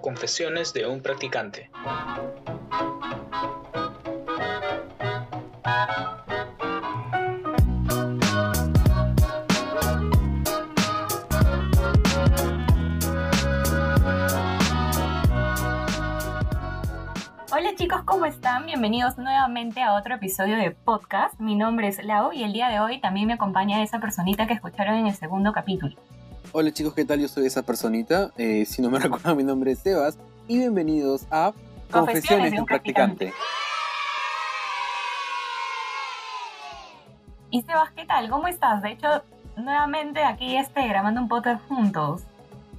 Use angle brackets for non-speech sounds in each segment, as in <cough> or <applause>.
Confesiones de un practicante. Hola chicos, ¿cómo están? Bienvenidos nuevamente a otro episodio de podcast. Mi nombre es Lau y el día de hoy también me acompaña esa personita que escucharon en el segundo capítulo. Hola chicos, ¿qué tal? Yo soy esa personita. Eh, si no me <laughs> recuerdan, mi nombre es Sebas. Y bienvenidos a Confesiones, de un practicante. Y Sebas, ¿qué tal? ¿Cómo estás? De hecho, nuevamente aquí este, grabando un podcast juntos.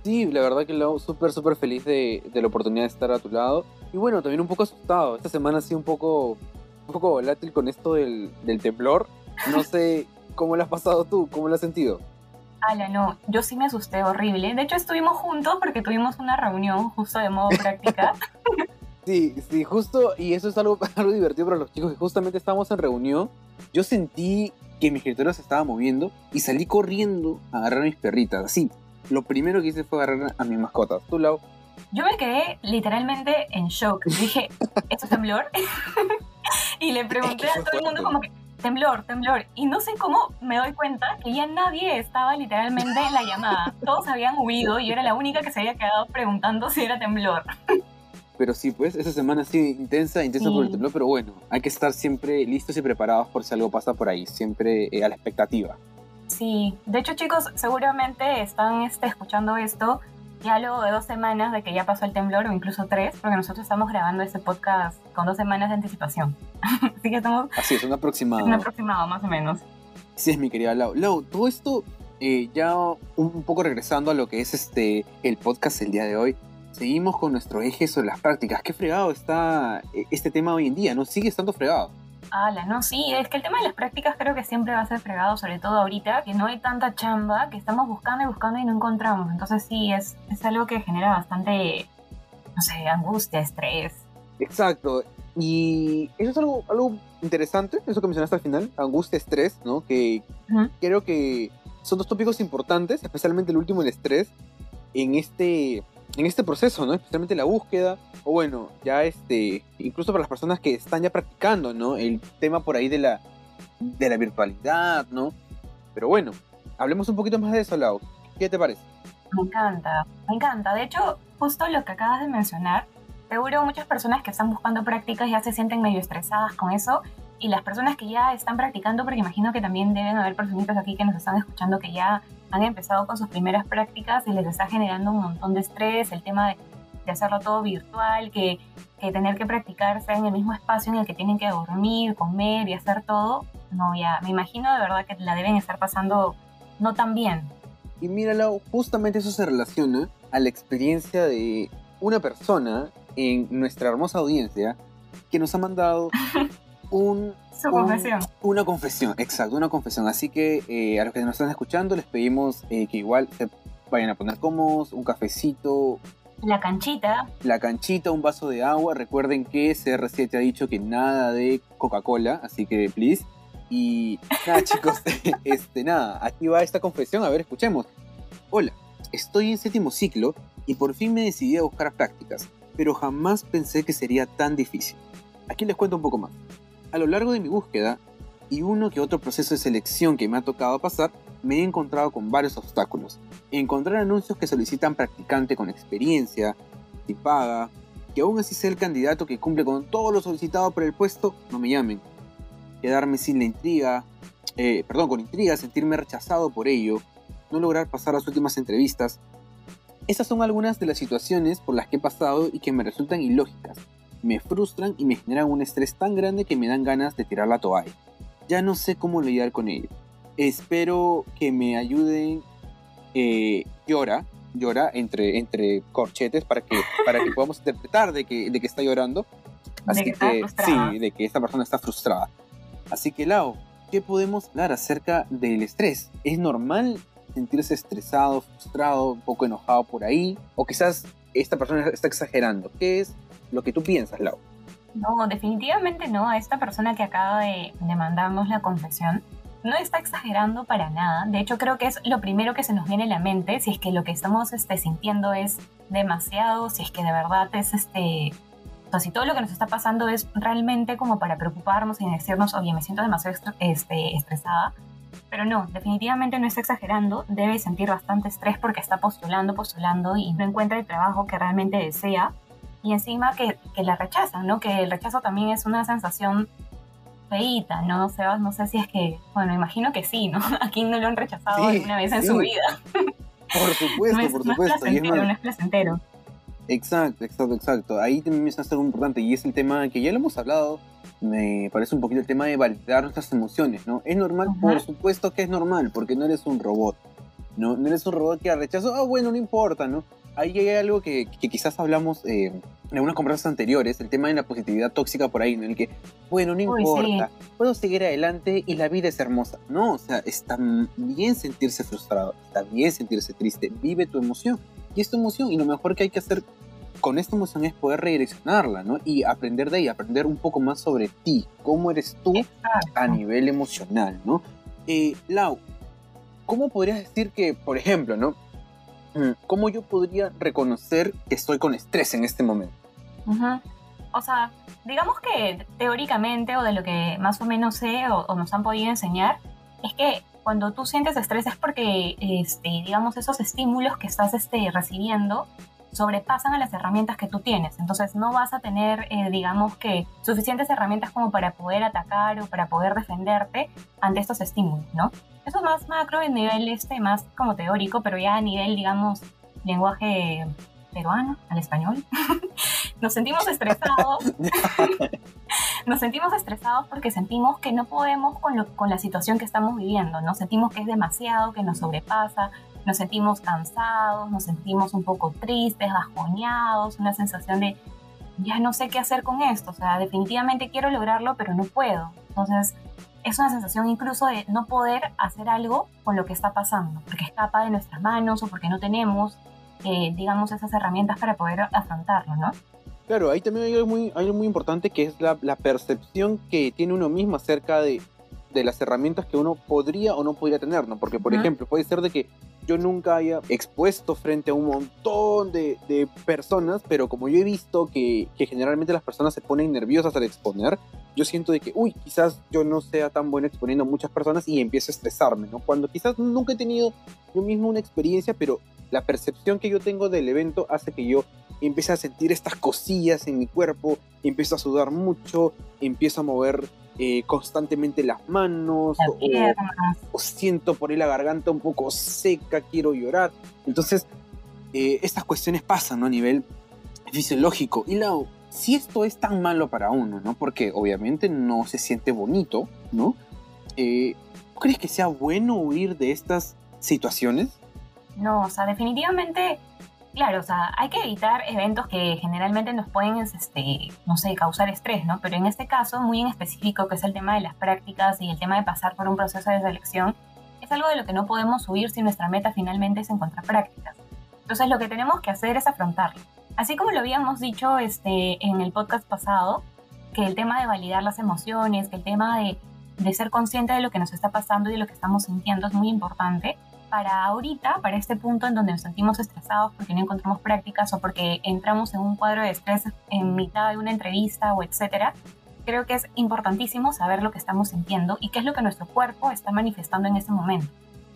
Sí, la verdad que lo súper, súper feliz de, de la oportunidad de estar a tu lado. Y bueno, también un poco asustado. Esta semana ha sido un poco, un poco volátil con esto del, del temblor. No sé cómo lo has pasado tú, cómo lo has sentido. Ala, no, yo sí me asusté horrible. De hecho, estuvimos juntos porque tuvimos una reunión justo de modo práctica. <laughs> Sí, sí, justo, y eso es algo, <laughs> algo divertido para los chicos, que justamente estábamos en reunión. Yo sentí que mi escritorio se estaba moviendo y salí corriendo a agarrar a mis perritas. Así, lo primero que hice fue agarrar a mis mascotas. ¿Tú, Lau? Yo me quedé literalmente en shock. Dije, <laughs> ¿esto es temblor? y le pregunté a todo el mundo como que, temblor, temblor. Y no sé cómo me doy cuenta que ya nadie estaba literalmente en la llamada. Todos habían huido y yo era la única que se había quedado preguntando si era temblor. Pero sí, pues, esa semana ha sido intensa, intensa por el Sí. temblor, pero bueno, hay que estar siempre listos y preparados por si algo pasa por ahí, siempre eh, a la expectativa. Sí, de hecho chicos, seguramente están este, escuchando esto ya luego de dos semanas de que ya pasó el temblor o incluso tres, porque nosotros estamos grabando este podcast con dos semanas de anticipación. <laughs> Así que estamos Así es, un aproximado. un aproximado más o menos. Sí, es mi querida Lau. Lau, todo esto, eh, ya un poco regresando a lo que es este el podcast el día de hoy, seguimos con nuestro eje sobre las prácticas. Qué fregado está eh, este tema hoy en día, ¿no? Sigue estando fregado. Ala, no, sí, es que el tema de las prácticas creo que siempre va a ser fregado, sobre todo ahorita, que no hay tanta chamba, que estamos buscando y buscando y no encontramos. Entonces sí, es, es algo que genera bastante, no sé, angustia, estrés. Exacto. Y eso es algo, algo interesante, eso que mencionaste al final, angustia, estrés, ¿no? Que creo que son dos tópicos importantes, especialmente el último, el estrés, en este, en este proceso, ¿no? Especialmente la búsqueda, o bueno, ya este, incluso para las personas que están ya practicando, ¿no? El tema por ahí de la, de la virtualidad, ¿no? Pero bueno, hablemos un poquito más de eso, Lau. ¿Qué te parece? Me encanta, me encanta. De hecho, justo lo que acabas de mencionar, seguro muchas personas que están buscando prácticas ya se sienten medio estresadas con eso. Y las personas que ya están practicando, porque imagino que también deben haber personitas aquí que nos están escuchando que ya han empezado con sus primeras prácticas y les está generando un montón de estrés, el tema de, de hacerlo todo virtual, que, que tener que practicarse en el mismo espacio en el que tienen que dormir, comer y hacer todo. No, ya, me imagino de verdad que la deben estar pasando no tan bien. Y míralo, justamente eso se relaciona a la experiencia de una persona en nuestra hermosa audiencia que nos ha mandado <laughs> un, Su un- confesión. una confesión, exacto, una confesión. Así que eh, a los que nos están escuchando les pedimos eh, que igual se vayan a poner cómodos, un cafecito, La canchita, la canchita, un vaso de agua. Recuerden que CR7 ha dicho que nada de Coca-Cola, así que please. Y nada, <laughs> chicos, <laughs> este, nada, aquí va esta confesión. A ver, escuchemos. Hola, estoy en séptimo ciclo y por fin me decidí a buscar prácticas, pero jamás pensé que sería tan difícil. Aquí les cuento un poco más. A lo largo de mi búsqueda y uno que otro proceso de selección que me ha tocado pasar, me he encontrado con varios obstáculos. Encontrar anuncios que solicitan practicante con experiencia, sin paga, que aún así sea el candidato que cumple con todo lo solicitado por el puesto, no me llamen. Quedarme sin la intriga, eh, perdón, con intriga, sentirme rechazado por ello, no lograr pasar las últimas entrevistas. Estas son algunas de las situaciones por las que he pasado y que me resultan ilógicas. Me frustran y me generan un estrés tan grande que me dan ganas de tirar la toalla. Ya no sé cómo lidiar con ello. Espero que me ayuden. eh, llora, llora entre, entre corchetes para que, para que podamos interpretar de que, de que está llorando. De que sí, de que esta persona está frustrada. Así que, Lau, ¿qué podemos hablar acerca del estrés? ¿Es normal sentirse estresado, frustrado, un poco enojado por ahí? ¿O quizás esta persona está exagerando? ¿Qué es lo que tú piensas, Lau? No, definitivamente no. A esta persona que acaba de, mandarnos la confesión, no está exagerando para nada. De hecho, creo que es lo primero que se nos viene a la mente si es que lo que estamos este, sintiendo es demasiado, si es que de verdad es este. O sea, si todo lo que nos está pasando es realmente como para preocuparnos y decirnos, oye, me siento demasiado este, estresada. Pero no, definitivamente no está exagerando, debe sentir bastante estrés porque está postulando, postulando y no encuentra el trabajo que realmente desea. Y encima que, que la rechazan, ¿no? Que el rechazo también es una sensación feíta, ¿no? Sebas, no sé si es que, bueno, imagino que sí, ¿no? <laughs> ¿A quién no lo han rechazado alguna vez en su vida? Por supuesto, por <laughs> supuesto. No es placentero, no es placentero. Exacto, exacto, exacto. Ahí también me está algo importante y es el tema que ya lo hemos hablado, me parece un poquito el tema de validar nuestras emociones, ¿no? ¿Es normal? Por supuesto que es normal, porque no eres un robot, ¿no? No eres un robot que rechazo, ah, bueno, no importa, ¿no? Ahí hay algo que, quizás hablamos eh, en algunas conversaciones anteriores, el tema de la positividad tóxica por ahí, ¿no? El que, bueno, no importa, puedo seguir adelante y la vida es hermosa. No, o sea, está bien sentirse frustrado, está bien sentirse triste, vive tu emoción. Y es tu emoción, y lo mejor que hay que hacer con esta emoción es poder redireccionarla, ¿no? Y aprender de ahí, aprender un poco más sobre ti, cómo eres tú a nivel emocional, ¿no? Eh, Lau, ¿cómo podrías decir que, por ejemplo, ¿no? Mm, ¿Cómo yo podría reconocer que estoy con estrés en este momento? O sea, digamos que teóricamente o de lo que más o menos sé o, nos han podido enseñar, es que cuando tú sientes estrés es porque, este, digamos, esos estímulos que estás este, recibiendo sobrepasan a las herramientas que tú tienes. Entonces no vas a tener, eh, digamos que, suficientes herramientas como para poder atacar o para poder defenderte ante estos estímulos, ¿no? Eso es más macro en nivel este, más como teórico, pero ya a nivel, digamos, lenguaje peruano, al español. <laughs> Nos sentimos estresados. <laughs> Nos sentimos estresados porque sentimos que no podemos con, con la situación que estamos viviendo, ¿no? Sentimos que es demasiado, que nos sobrepasa, nos sentimos cansados, nos sentimos un poco tristes, bajoneados, una sensación de ya no sé qué hacer con esto, o sea, definitivamente quiero lograrlo, pero no puedo. Entonces, es una sensación incluso de no poder hacer algo con lo que está pasando, porque escapa de nuestras manos o porque no tenemos, eh, digamos, esas herramientas para poder afrontarlo, ¿no? Claro, ahí también hay algo muy, muy importante que es la, la percepción que tiene uno mismo acerca de, de, las herramientas que uno podría o no podría tener, ¿no? Porque, por ejemplo, puede ser de que yo nunca haya expuesto frente a un montón de, de personas, pero como yo he visto que, que, generalmente las personas se ponen nerviosas al exponer, yo siento de que, uy, quizás yo no sea tan bueno exponiendo a muchas personas y empiezo a estresarme, ¿no? Cuando quizás nunca he tenido yo mismo una experiencia, pero la percepción que yo tengo del evento hace que yo empiece a sentir estas cosillas en mi cuerpo, empiezo a sudar mucho, empiezo a mover eh, constantemente las manos o, siento por ahí la garganta un poco seca, quiero llorar. Entonces, eh, estas cuestiones pasan ¿no? a nivel fisiológico. Y Lau, si esto es tan malo para uno, ¿no? Porque obviamente no se siente bonito, ¿no? Eh, ¿Crees que sea bueno huir de estas situaciones? No, o sea, definitivamente Claro, o sea, hay que evitar eventos que generalmente nos pueden, este, no sé, causar estrés, ¿no? Pero en este caso, muy en específico, que es el tema de las prácticas y el tema de pasar por un proceso de selección, es algo de lo que no podemos huir si nuestra meta finalmente es encontrar prácticas. Entonces, lo que tenemos que hacer es afrontarlo. Así como lo habíamos dicho este, en el podcast pasado, que el tema de validar las emociones, que el tema de, de ser consciente de lo que nos está pasando y de lo que estamos sintiendo es muy importante para ahorita, para este punto en donde nos sentimos estresados porque no encontramos prácticas o porque entramos en un cuadro de estrés en mitad de una entrevista o etcétera, creo que es importantísimo saber lo que estamos sintiendo y qué es lo que nuestro cuerpo está manifestando en ese momento.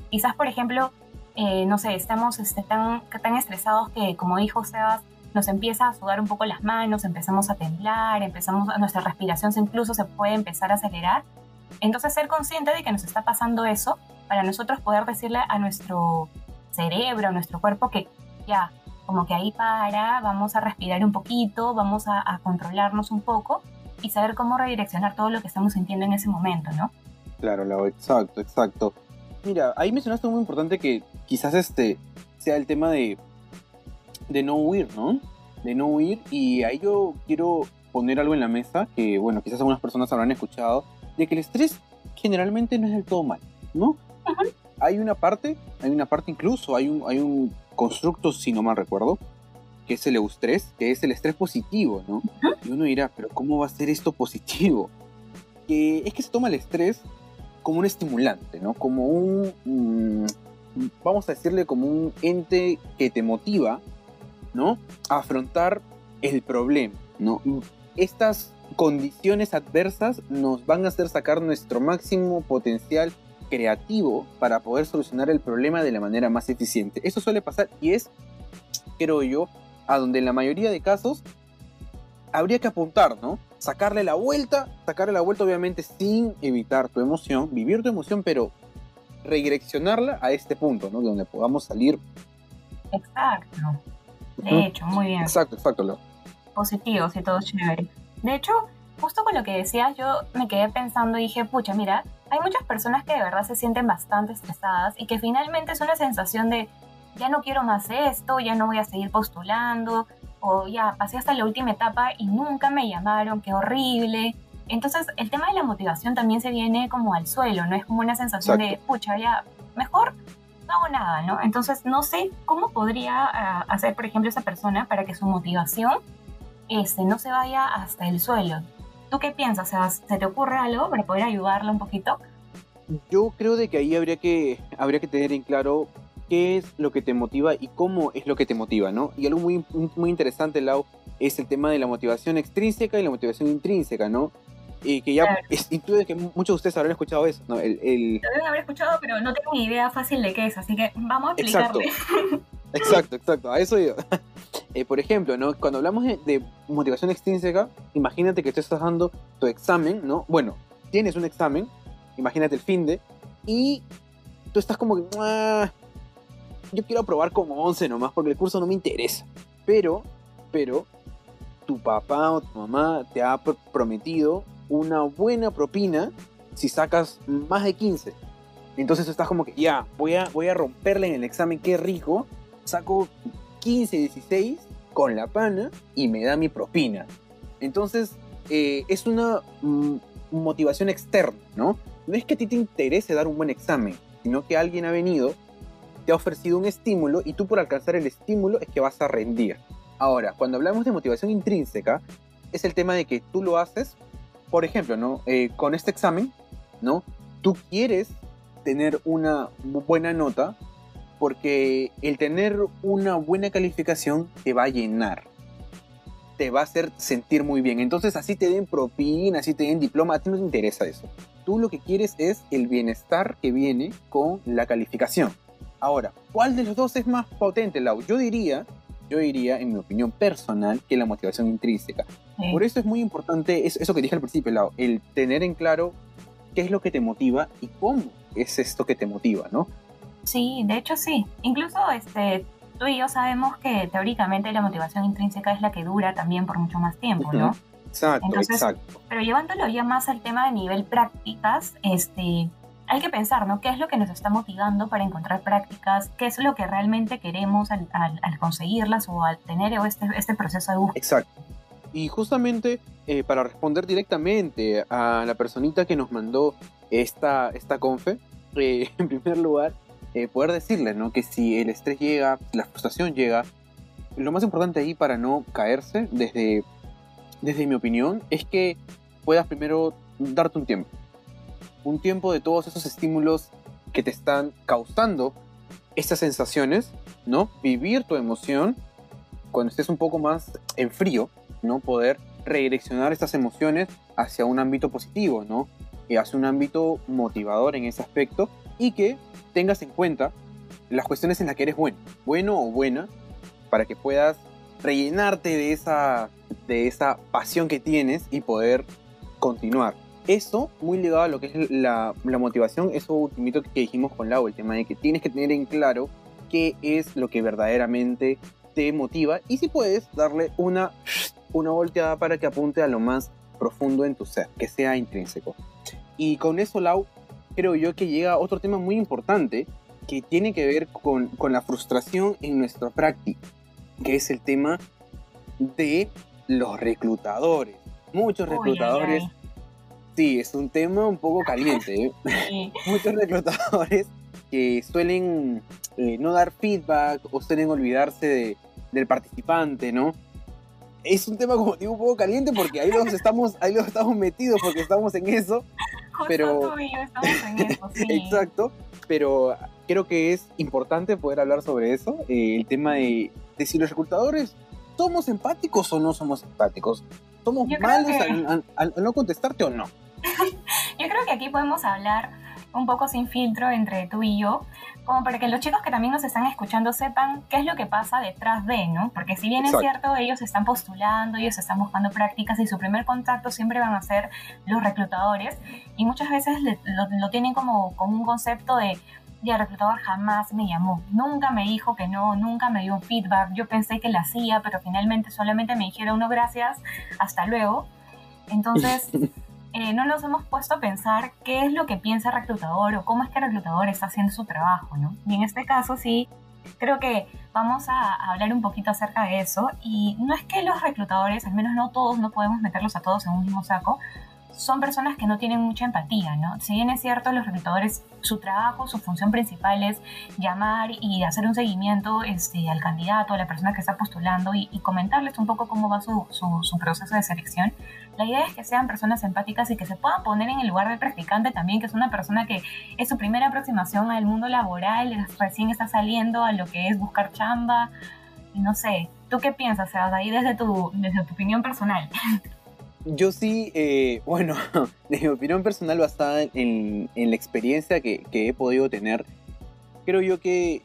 Quizás, por ejemplo, eh, no sé, estamos este, tan, tan estresados que, como dijo Sebas, nos empieza a sudar un poco las manos, empezamos a temblar, empezamos, nuestra respiración incluso se puede empezar a acelerar. Entonces, ser consciente de que nos está pasando eso para nosotros poder decirle a nuestro cerebro, a nuestro cuerpo que ya, como que ahí para, vamos a respirar un poquito, vamos a, controlarnos un poco y saber cómo redireccionar todo lo que estamos sintiendo en ese momento, ¿no? Claro, Lau, exacto, exacto. Mira, ahí mencionaste muy importante que quizás este sea el tema de, de no huir, ¿no? De no huir y ahí yo quiero poner algo en la mesa que, bueno, quizás algunas personas habrán escuchado, de que el estrés generalmente no es del todo mal, ¿no? Hay una parte, hay una parte incluso, hay un, hay un constructo, si no mal recuerdo, que es el eustrés, que es el estrés positivo, ¿no? Y uno dirá, pero ¿cómo va a ser esto positivo? Que es que se toma el estrés como un estimulante, ¿no? Como un, mm, vamos a decirle como un ente que te motiva, ¿no? A afrontar el problema, ¿no? Estas condiciones adversas nos van a hacer sacar nuestro máximo potencial creativo para poder solucionar el problema de la manera más eficiente. Eso suele pasar y es, creo yo, a donde en la mayoría de casos habría que apuntar, ¿no? Sacarle la vuelta, sacarle la vuelta obviamente sin evitar tu emoción, vivir tu emoción, pero redireccionarla a este punto, ¿no? De donde podamos salir. Exacto. De hecho, muy bien. Exacto, exacto. Lo. Positivos y todo chévere. De hecho, justo con lo que decías, yo me quedé pensando y dije, pucha, mira, hay muchas personas que de verdad se sienten bastante estresadas y que finalmente es una sensación de, ya no quiero más esto, ya no voy a seguir postulando, o ya pasé hasta la última etapa y nunca me llamaron, qué horrible. Entonces, el tema de la motivación también se viene como al suelo, ¿no? Es como una sensación de, pucha, ya, mejor no hago nada, ¿no? Entonces, no sé cómo podría ah, hacer, por ejemplo, esa persona para que su motivación este, no se vaya hasta el suelo. ¿Tú qué piensas? ¿se te ocurre algo para poder ayudarla un poquito? Yo creo de que ahí habría que, habría que tener en claro qué es lo que te motiva y cómo es lo que te motiva, ¿no? Y algo muy, muy interesante, Lau, es el tema de la motivación extrínseca y la motivación intrínseca, ¿no? Y que ya intuye que muchos de ustedes habrán escuchado eso, ¿no? El, el... Lo deben haber escuchado, pero no tengo ni idea fácil de qué es, así que vamos a explicarle. Exacto, <laughs> exacto, exacto. a eso yo. Eh, por ejemplo, ¿no? Cuando hablamos de, motivación extrínseca, imagínate que tú estás dando tu examen, ¿no? Bueno, tienes un examen, imagínate el fin de, y tú estás como que, ah, yo quiero aprobar como 11 nomás porque el curso no me interesa. Pero, pero, tu papá o tu mamá te ha prometido una buena propina si sacas más de 15. Entonces tú estás como que, ya, voy a, voy a romperle en el examen, qué rico. Saco 15, 16 con la pana y me da mi propina. Entonces, eh, es una mm, motivación externa, ¿no? No es que a ti te interese dar un buen examen, sino que alguien ha venido te ha ofrecido un estímulo y tú por alcanzar el estímulo es que vas a rendir. Ahora, cuando hablamos de motivación intrínseca, es el tema de que tú lo haces, por ejemplo, ¿no? Eh, con este examen, ¿no? Tú quieres tener una buena nota porque el tener una buena calificación te va a llenar, te va a hacer sentir muy bien. Entonces así te den propina, así te den diploma, a ti no te interesa eso. Tú lo que quieres es el bienestar que viene con la calificación. Ahora, ¿cuál de los dos es más potente, Lau? Yo diría, yo diría, en mi opinión personal, que la motivación intrínseca. Por eso es muy importante eso que dije al principio, Lau, el tener en claro qué es lo que te motiva y cómo es esto que te motiva, ¿no? Sí, de hecho sí. Incluso este, tú y yo sabemos que teóricamente la motivación intrínseca es la que dura también por mucho más tiempo, ¿no? Exacto, exacto. Pero llevándolo ya más al tema de nivel prácticas, este, hay que pensar, ¿no? ¿Qué es lo que nos está motivando para encontrar prácticas? ¿Qué es lo que realmente queremos al, conseguirlas o al tener este, este proceso de búsqueda? Exacto. Y justamente eh, para responder directamente a la personita que nos mandó esta, esta confe, eh, <laughs> en primer lugar, eh, poder decirle, ¿no? Que si el estrés llega, la frustración llega, lo más importante ahí para no caerse, desde, desde mi opinión, es que puedas primero darte un tiempo un tiempo de todos esos estímulos que te están causando estas sensaciones, ¿no? Vivir tu emoción cuando estés un poco más en frío, ¿no? Poder redireccionar estas emociones hacia un ámbito positivo, ¿no? Y hacia un ámbito motivador en ese aspecto y que tengas en cuenta las cuestiones en las que eres bueno, bueno o buena, para que puedas rellenarte de esa, de esa pasión que tienes y poder continuar eso, muy ligado a lo que es la, motivación, eso último que dijimos con Lau, el tema de que tienes que tener en claro qué es lo que verdaderamente te motiva y si puedes darle una, una volteada para que apunte a lo más profundo en tu ser, que sea intrínseco. Y con eso, Lau, creo yo que llega otro tema muy importante que tiene que ver con, con la frustración en nuestra práctica, que es el tema de los reclutadores. Muchos reclutadores Sí, es un tema un poco caliente. ¿eh? <laughs> <laughs> Muchos reclutadores que suelen eh, no dar feedback o suelen olvidarse del participante, ¿no? Es un tema, como digo, un poco caliente porque ahí los estamos, ahí los estamos metidos porque estamos en eso. pero... tú y yo estamos en eso, <laughs> sí. Exacto, pero creo que es importante poder hablar sobre eso, eh, el tema de, de, si los reclutadores somos empáticos o no somos empáticos. ¿Somos malos que... al, al, al no contestarte o no? <laughs> yo creo que aquí podemos hablar un poco sin filtro entre tú y yo, como para que los chicos que también nos están escuchando sepan qué es lo que pasa detrás de, ¿no? Porque si bien Exacto. es cierto, ellos están postulando, ellos están buscando prácticas y su primer contacto siempre van a ser los reclutadores y muchas veces le, lo, lo, tienen como, como un concepto de y el reclutador jamás me llamó, nunca me dijo que no, nunca me dio un feedback, yo pensé que la hacía, pero finalmente solamente me dijeron no gracias, hasta luego. Entonces, <laughs> eh, no nos hemos puesto a pensar qué es lo que piensa el reclutador o cómo es que el reclutador está haciendo su trabajo, ¿no? Y en este caso sí, creo que vamos a hablar un poquito acerca de eso y no es que los reclutadores, al menos no todos, no podemos meterlos a todos en un mismo saco, son personas que no tienen mucha empatía, ¿no? Si bien es cierto, los reclutadores, su trabajo, su función principal es llamar y hacer un seguimiento este, al candidato, a la persona que está postulando y, comentarles un poco cómo va su, proceso de selección. La idea es que sean personas empáticas y que se puedan poner en el lugar del practicante también, que es una persona que es su primera aproximación al mundo laboral, recién está saliendo a lo que es buscar chamba, no sé. ¿Tú qué piensas, Sebas, ahí desde tu, desde tu opinión personal? <laughs> yo sí, eh, bueno, <laughs> de mi opinión personal basada en, la experiencia que, he podido tener, creo yo que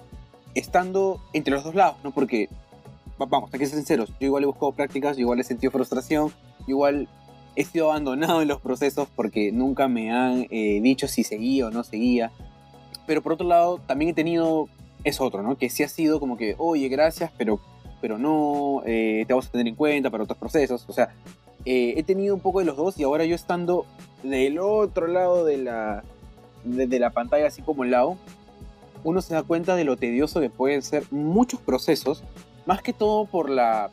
estando entre los dos lados, ¿no? Porque, vamos, hay que ser sinceros, yo igual he buscado prácticas, igual he sentido frustración, igual he sido abandonado en los procesos porque nunca me han eh, dicho si seguía o no seguía. Pero por otro lado, también he tenido, es otro, ¿no? Que sí ha sido como que, oye, gracias, pero, pero no, eh, te vamos a tener en cuenta para otros procesos. O sea, eh, he tenido un poco de los dos y ahora yo estando del otro lado de la, de, de, la pantalla, así como el lado, uno se da cuenta de lo tedioso que pueden ser muchos procesos, más que todo por la,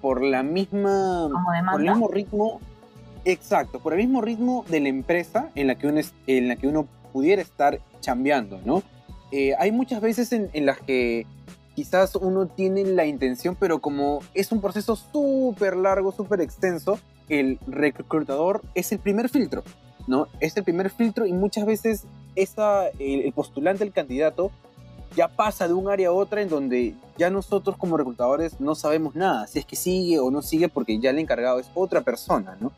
por la misma, por el mismo ritmo, exacto, por el mismo ritmo de la empresa en la que uno, es, en la que uno pudiera estar chambeando, ¿no? Eh, hay muchas veces en, en las que quizás uno tiene la intención, pero como es un proceso súper largo, súper extenso, el reclutador es el primer filtro, ¿no? Es el primer filtro y muchas veces esa, el, el postulante, el candidato, ya pasa de un área a otra en donde ya nosotros como reclutadores no sabemos nada, si es que sigue o no sigue porque ya el encargado es otra persona, ¿no?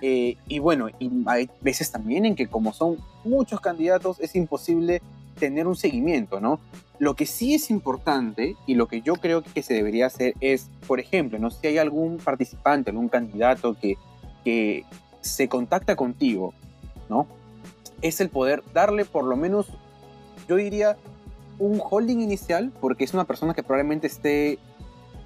Eh, y bueno, y hay veces también en que como son muchos candidatos es imposible tener un seguimiento, ¿no? Lo que sí es importante y lo que yo creo que se debería hacer es, por ejemplo, ¿no? si hay algún participante, algún candidato que, que se contacta contigo, ¿no? Es el poder darle por lo menos, yo diría, un holding inicial, porque es una persona que probablemente esté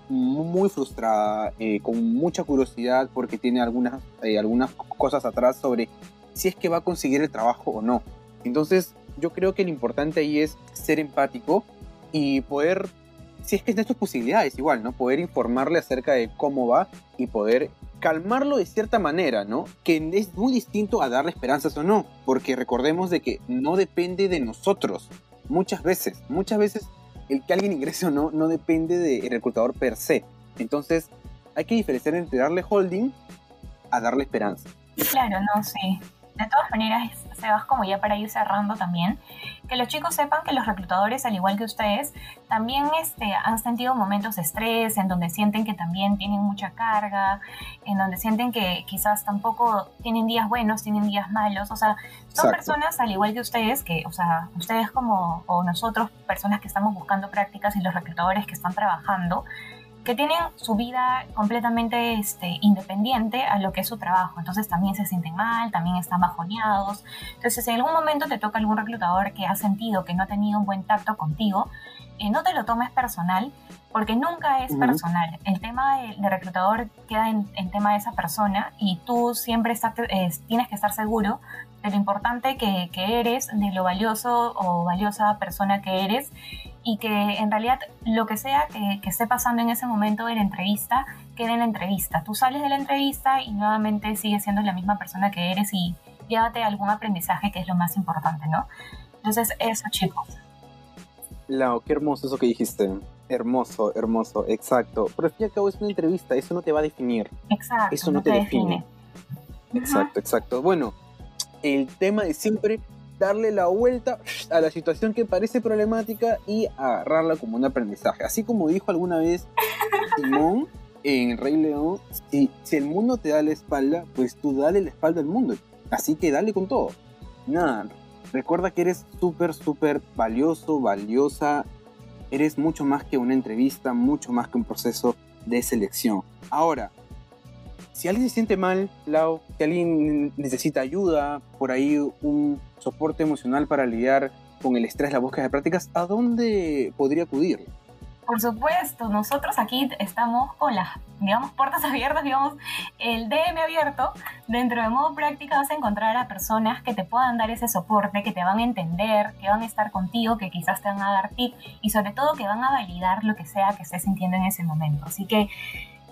muy frustrada, eh, con mucha curiosidad, porque tiene algunas, eh, algunas cosas atrás sobre si es que va a conseguir el trabajo o no. Entonces, yo creo que lo importante ahí es ser empático y poder, si es que es de tus posibilidades, igual, ¿no? Poder informarle acerca de cómo va y poder calmarlo de cierta manera, ¿no? Que es muy distinto a darle esperanzas o no, porque recordemos de que no depende de nosotros, muchas veces, muchas veces el que alguien ingrese o no, no depende del reclutador per se. Entonces, hay que diferenciar entre darle holding a darle esperanza. Claro, no, sí de todas maneras, Sebas, como ya para ir cerrando también, que los chicos sepan que los reclutadores, al igual que ustedes, también este, han sentido momentos de estrés, en donde sienten que también tienen mucha carga, en donde sienten que quizás tampoco tienen días buenos, tienen días malos. O sea, son Exacto. personas, al igual que ustedes, que, o sea, ustedes como, o nosotros, personas que estamos buscando prácticas y los reclutadores que están trabajando, que tienen su vida completamente este, independiente a lo que es su trabajo. Entonces también se sienten mal, también están bajoneados. Entonces, si en algún momento te toca algún reclutador que ha sentido que no ha tenido un buen tacto contigo, eh, no te lo tomes personal, porque nunca es uh -huh. personal. El tema de, de reclutador queda en, en, tema de esa persona y tú siempre está, eh, tienes que estar seguro de lo importante que, que eres, de lo valioso o valiosa persona que eres y que en realidad lo que sea que, que, esté pasando en ese momento de la entrevista quede en la entrevista. Tú sales de la entrevista y nuevamente sigues siendo la misma persona que eres y llévate algún aprendizaje que es lo más importante, ¿no? Entonces, eso, chicos. Lau, qué hermoso eso que dijiste. Hermoso, hermoso, exacto. Pero al fin y al cabo es una entrevista, eso no te va a definir. Exacto. Eso no, no te, te, define. define. Exacto, exacto. Bueno, el tema de siempre darle la vuelta a la situación que parece problemática y agarrarla como un aprendizaje. Así como dijo alguna vez Simón en Rey León, si, si el mundo te da la espalda, pues tú dale la espalda al mundo. Así que dale con todo. Nada, recuerda que eres súper, súper valioso, valiosa. Eres mucho más que una entrevista, mucho más que un proceso de selección. Ahora, si alguien se siente mal, Lau, si alguien necesita ayuda, por ahí un soporte emocional para lidiar con el estrés, la búsqueda de prácticas, ¿a dónde podría acudir? Por supuesto, nosotros aquí estamos con las, digamos, puertas abiertas, digamos, el DM abierto. Dentro de modo práctica vas a encontrar a personas que te puedan dar ese soporte, que te van a entender, que van a estar contigo, que quizás te van a dar tips y sobre todo que van a validar lo que sea que estés sintiendo en ese momento. Así que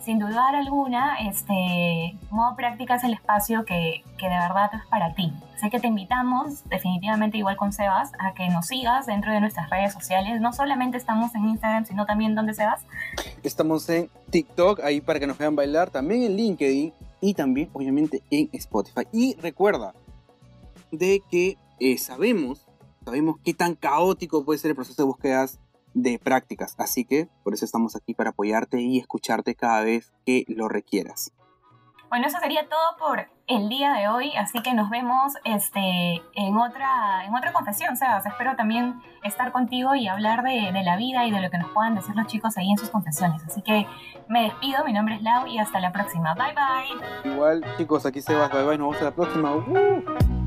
sin dudar alguna, este, modo práctica es el espacio que, que, de verdad es para ti. Así que te invitamos, definitivamente igual con Sebas, a que nos sigas dentro de nuestras redes sociales. No solamente estamos en Instagram, sino también ¿dónde Sebas? Estamos en TikTok, ahí para que nos vean bailar, también en LinkedIn y también obviamente en Spotify. Y recuerda de que eh, sabemos, sabemos qué tan caótico puede ser el proceso de búsquedas de prácticas. Así que por eso estamos aquí para apoyarte y escucharte cada vez que lo requieras. Bueno, eso sería todo por el día de hoy, así que nos vemos este, en, otra, en otra confesión, Sebas. Espero también estar contigo y hablar de, de, la vida y de lo que nos puedan decir los chicos ahí en sus confesiones. Así que me despido, mi nombre es Lau y hasta la próxima. Bye bye. Igual, chicos, aquí Sebas, bye bye, nos vemos en la próxima.